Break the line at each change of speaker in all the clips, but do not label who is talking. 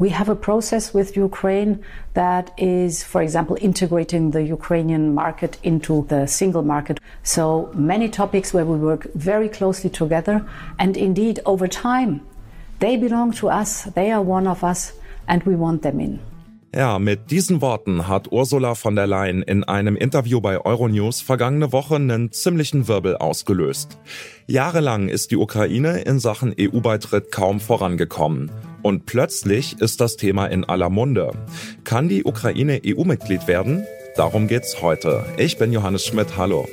We have a process with Ukraine that is, for example, integrating the Ukrainian market into the single market. So many topics where we work very closely together. And indeed, over time, they belong to us, they are one of us, and we want them in.
Ja, mit diesen Worten hat Ursula von der Leyen in einem Interview bei Euronews vergangene Woche einen ziemlichen Wirbel ausgelöst. Jahrelang ist die Ukraine in Sachen EU-Beitritt kaum vorangekommen. Und plötzlich ist das Thema in aller Munde. Kann die Ukraine EU-Mitglied werden? Darum geht's heute. Ich bin Johannes Schmidt. Hallo.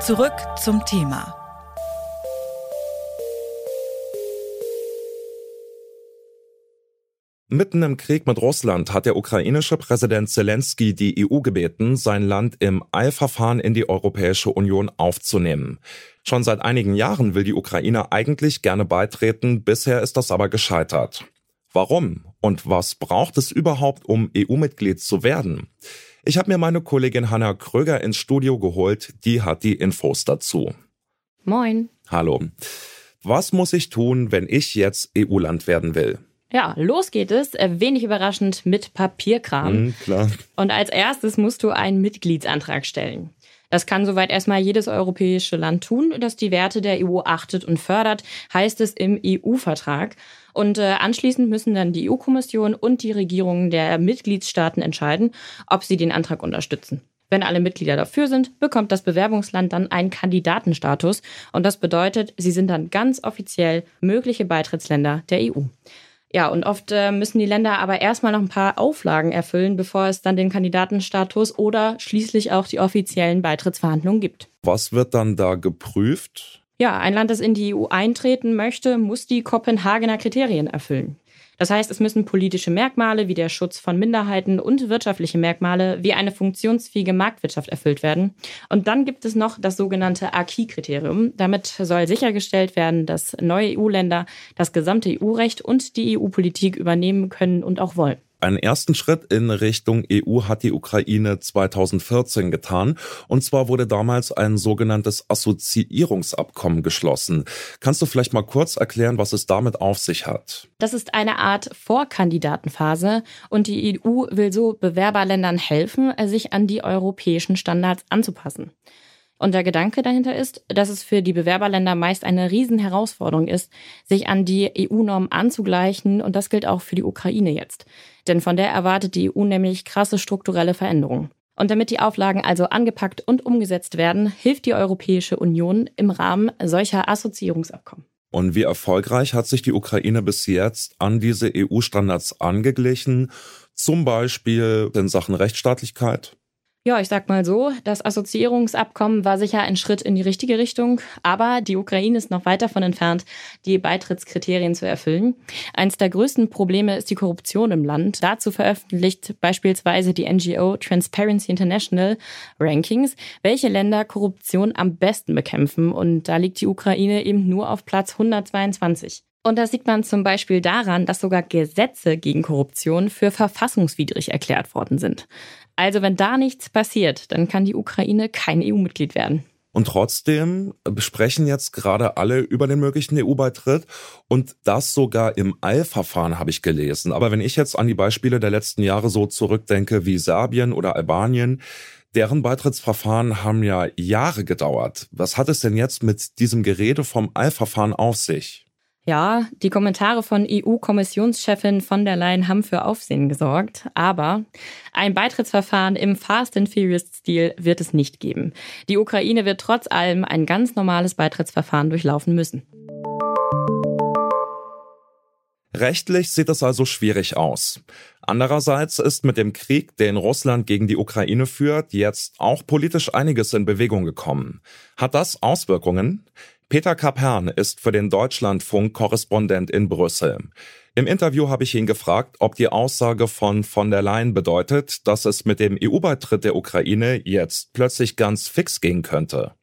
Zurück zum Thema.
Mitten im Krieg mit Russland hat der ukrainische Präsident Zelensky die EU gebeten, sein Land im Eilverfahren in die Europäische Union aufzunehmen. Schon seit einigen Jahren will die Ukraine eigentlich gerne beitreten, bisher ist das aber gescheitert. Warum und was braucht es überhaupt, um EU-Mitglied zu werden? Ich habe mir meine Kollegin Hanna Kröger ins Studio geholt, die hat die Infos dazu.
Moin.
Hallo. Was muss ich tun, wenn ich jetzt EU-Land werden will?
Ja, los geht es, äh, wenig überraschend mit Papierkram.
Mhm, klar.
Und als erstes musst du einen Mitgliedsantrag stellen. Das kann soweit erstmal jedes europäische Land tun, das die Werte der EU achtet und fördert, heißt es im EU-Vertrag. Und äh, anschließend müssen dann die EU-Kommission und die Regierungen der Mitgliedstaaten entscheiden, ob sie den Antrag unterstützen. Wenn alle Mitglieder dafür sind, bekommt das Bewerbungsland dann einen Kandidatenstatus. Und das bedeutet, sie sind dann ganz offiziell mögliche Beitrittsländer der EU. Ja, und oft äh, müssen die Länder aber erstmal noch ein paar Auflagen erfüllen, bevor es dann den Kandidatenstatus oder schließlich auch die offiziellen Beitrittsverhandlungen gibt.
Was wird dann da geprüft?
Ja, ein Land, das in die EU eintreten möchte, muss die Kopenhagener Kriterien erfüllen. Das heißt, es müssen politische Merkmale wie der Schutz von Minderheiten und wirtschaftliche Merkmale wie eine funktionsfähige Marktwirtschaft erfüllt werden. Und dann gibt es noch das sogenannte Acquis-Kriterium. Damit soll sichergestellt werden, dass neue EU-Länder das gesamte EU-Recht und die EU-Politik übernehmen können und auch wollen.
Einen ersten Schritt in Richtung EU hat die Ukraine 2014 getan. Und zwar wurde damals ein sogenanntes Assoziierungsabkommen geschlossen. Kannst du vielleicht mal kurz erklären, was es damit auf sich hat?
Das ist eine Art Vorkandidatenphase und die EU will so Bewerberländern helfen, sich an die europäischen Standards anzupassen. Und der Gedanke dahinter ist, dass es für die Bewerberländer meist eine Riesenherausforderung ist, sich an die EU-Norm anzugleichen. Und das gilt auch für die Ukraine jetzt. Denn von der erwartet die EU nämlich krasse strukturelle Veränderungen. Und damit die Auflagen also angepackt und umgesetzt werden, hilft die Europäische Union im Rahmen solcher Assoziierungsabkommen.
Und wie erfolgreich hat sich die Ukraine bis jetzt an diese EU-Standards angeglichen, zum Beispiel in Sachen Rechtsstaatlichkeit?
Ja, ich sag mal so, das Assoziierungsabkommen war sicher ein Schritt in die richtige Richtung, aber die Ukraine ist noch weit davon entfernt, die Beitrittskriterien zu erfüllen. Eins der größten Probleme ist die Korruption im Land. Dazu veröffentlicht beispielsweise die NGO Transparency International Rankings, welche Länder Korruption am besten bekämpfen. Und da liegt die Ukraine eben nur auf Platz 122. Und das sieht man zum Beispiel daran, dass sogar Gesetze gegen Korruption für verfassungswidrig erklärt worden sind. Also wenn da nichts passiert, dann kann die Ukraine kein EU-Mitglied werden.
Und trotzdem besprechen jetzt gerade alle über den möglichen EU-Beitritt und das sogar im Eilverfahren habe ich gelesen. Aber wenn ich jetzt an die Beispiele der letzten Jahre so zurückdenke wie Serbien oder Albanien, deren Beitrittsverfahren haben ja Jahre gedauert. Was hat es denn jetzt mit diesem Gerede vom Eilverfahren auf sich?
Ja, die Kommentare von EU-Kommissionschefin von der Leyen haben für Aufsehen gesorgt, aber ein Beitrittsverfahren im Fast and Furious-Stil wird es nicht geben. Die Ukraine wird trotz allem ein ganz normales Beitrittsverfahren durchlaufen müssen.
Rechtlich sieht es also schwierig aus. Andererseits ist mit dem Krieg, den Russland gegen die Ukraine führt, jetzt auch politisch einiges in Bewegung gekommen. Hat das Auswirkungen? Peter Kapern ist für den Deutschlandfunk Korrespondent in Brüssel. Im Interview habe ich ihn gefragt, ob die Aussage von von der Leyen bedeutet, dass es mit dem EU-Beitritt der Ukraine jetzt plötzlich ganz fix gehen könnte.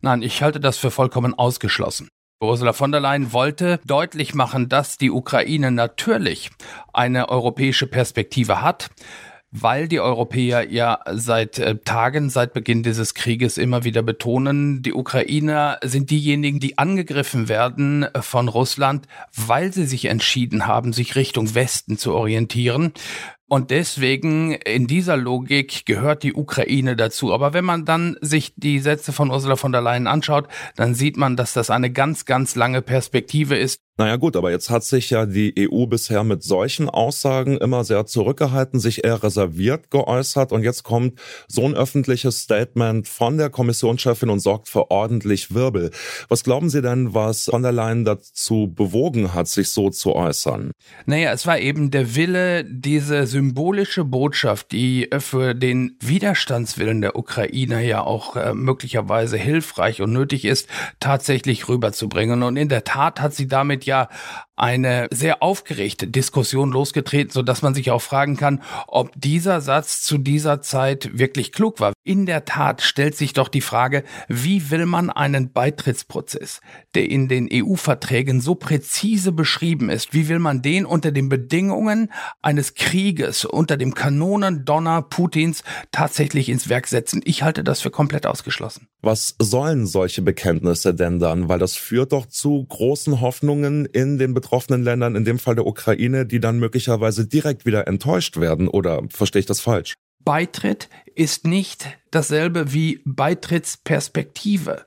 Nein, ich halte das für vollkommen ausgeschlossen. Ursula von der Leyen wollte deutlich machen, dass die Ukraine natürlich eine europäische Perspektive hat. Weil die Europäer ja seit äh, Tagen, seit Beginn dieses Krieges immer wieder betonen, die Ukrainer sind diejenigen, die angegriffen werden äh, von Russland, weil sie sich entschieden haben, sich Richtung Westen zu orientieren. Und deswegen in dieser Logik gehört die Ukraine dazu. Aber wenn man dann sich die Sätze von Ursula von der Leyen anschaut, dann sieht man, dass das eine ganz, ganz lange Perspektive ist.
Naja gut, aber jetzt hat sich ja die EU bisher mit solchen Aussagen immer sehr zurückgehalten, sich eher reserviert geäußert und jetzt kommt so ein öffentliches Statement von der Kommissionschefin und sorgt für ordentlich Wirbel. Was glauben Sie denn, was von der Leyen dazu bewogen hat, sich so zu äußern?
Naja, es war eben der Wille, diese symbolische Botschaft, die für den Widerstandswillen der Ukrainer ja auch äh, möglicherweise hilfreich und nötig ist, tatsächlich rüberzubringen. Und in der Tat hat sie damit ja eine sehr aufgeregte Diskussion losgetreten, so dass man sich auch fragen kann, ob dieser Satz zu dieser Zeit wirklich klug war. In der Tat stellt sich doch die Frage, wie will man einen Beitrittsprozess, der in den EU-Verträgen so präzise beschrieben ist, wie will man den unter den Bedingungen eines Krieges, unter dem Kanonendonner Putins tatsächlich ins Werk setzen? Ich halte das für komplett ausgeschlossen.
Was sollen solche Bekenntnisse denn dann? Weil das führt doch zu großen Hoffnungen in den betroffenen Ländern, in dem Fall der Ukraine, die dann möglicherweise direkt wieder enttäuscht werden. Oder verstehe ich das falsch?
Beitritt ist nicht dasselbe wie Beitrittsperspektive.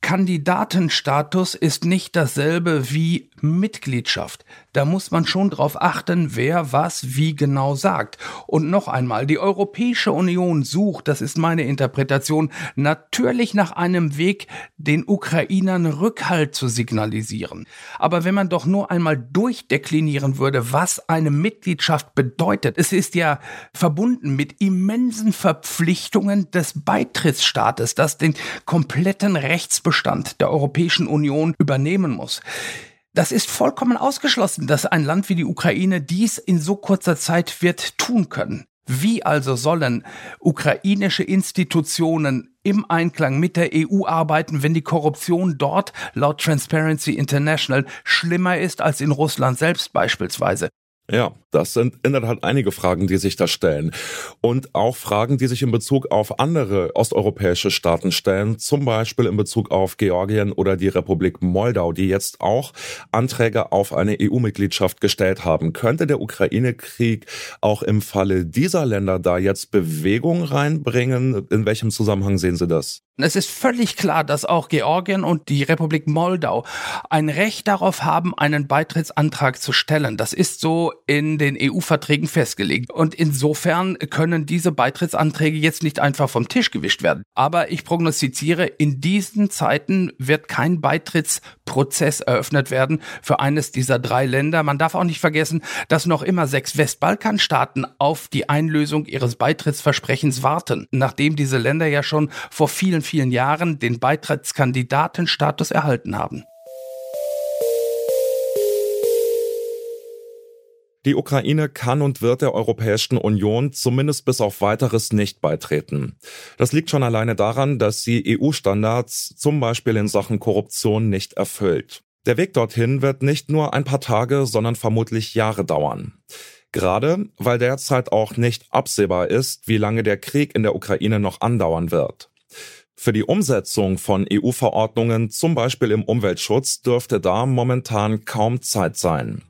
Kandidatenstatus ist nicht dasselbe wie Mitgliedschaft. Da muss man schon drauf achten, wer was wie genau sagt. Und noch einmal, die Europäische Union sucht, das ist meine Interpretation, natürlich nach einem Weg, den Ukrainern Rückhalt zu signalisieren. Aber wenn man doch nur einmal durchdeklinieren würde, was eine Mitgliedschaft bedeutet, es ist ja verbunden mit immensen Verpflichtungen des Beitrittsstaates, das den kompletten Rechtsbestand der Europäischen Union übernehmen muss. Das ist vollkommen ausgeschlossen, dass ein Land wie die Ukraine dies in so kurzer Zeit wird tun können. Wie also sollen ukrainische Institutionen im Einklang mit der EU arbeiten, wenn die Korruption dort laut Transparency International schlimmer ist als in Russland selbst beispielsweise?
Ja, das sind in der Tat einige Fragen, die sich da stellen. Und auch Fragen, die sich in Bezug auf andere osteuropäische Staaten stellen, zum Beispiel in Bezug auf Georgien oder die Republik Moldau, die jetzt auch Anträge auf eine EU-Mitgliedschaft gestellt haben. Könnte der Ukraine-Krieg auch im Falle dieser Länder da jetzt Bewegung reinbringen? In welchem Zusammenhang sehen Sie das?
Es ist völlig klar, dass auch Georgien und die Republik Moldau ein Recht darauf haben, einen Beitrittsantrag zu stellen. Das ist so in den EU-Verträgen festgelegt. Und insofern können diese Beitrittsanträge jetzt nicht einfach vom Tisch gewischt werden. Aber ich prognostiziere, in diesen Zeiten wird kein Beitrittsprozess eröffnet werden für eines dieser drei Länder. Man darf auch nicht vergessen, dass noch immer sechs Westbalkanstaaten auf die Einlösung ihres Beitrittsversprechens warten, nachdem diese Länder ja schon vor vielen, vielen Jahren den Beitrittskandidatenstatus erhalten haben.
Die Ukraine kann und wird der Europäischen Union zumindest bis auf weiteres nicht beitreten. Das liegt schon alleine daran, dass sie EU-Standards zum Beispiel in Sachen Korruption nicht erfüllt. Der Weg dorthin wird nicht nur ein paar Tage, sondern vermutlich Jahre dauern. Gerade weil derzeit auch nicht absehbar ist, wie lange der Krieg in der Ukraine noch andauern wird. Für die Umsetzung von EU-Verordnungen, zum Beispiel im Umweltschutz, dürfte da momentan kaum Zeit sein.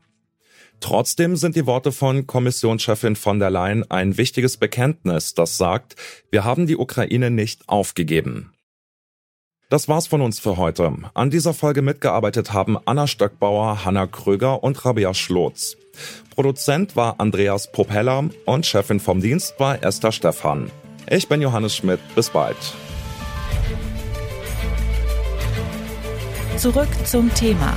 Trotzdem sind die Worte von Kommissionschefin von der Leyen ein wichtiges Bekenntnis, das sagt, wir haben die Ukraine nicht aufgegeben. Das war's von uns für heute. An dieser Folge mitgearbeitet haben Anna Stöckbauer, Hanna Kröger und Rabia Schlotz. Produzent war Andreas Propeller und Chefin vom Dienst war Esther Stephan. Ich bin Johannes Schmidt. Bis bald.
Zurück zum Thema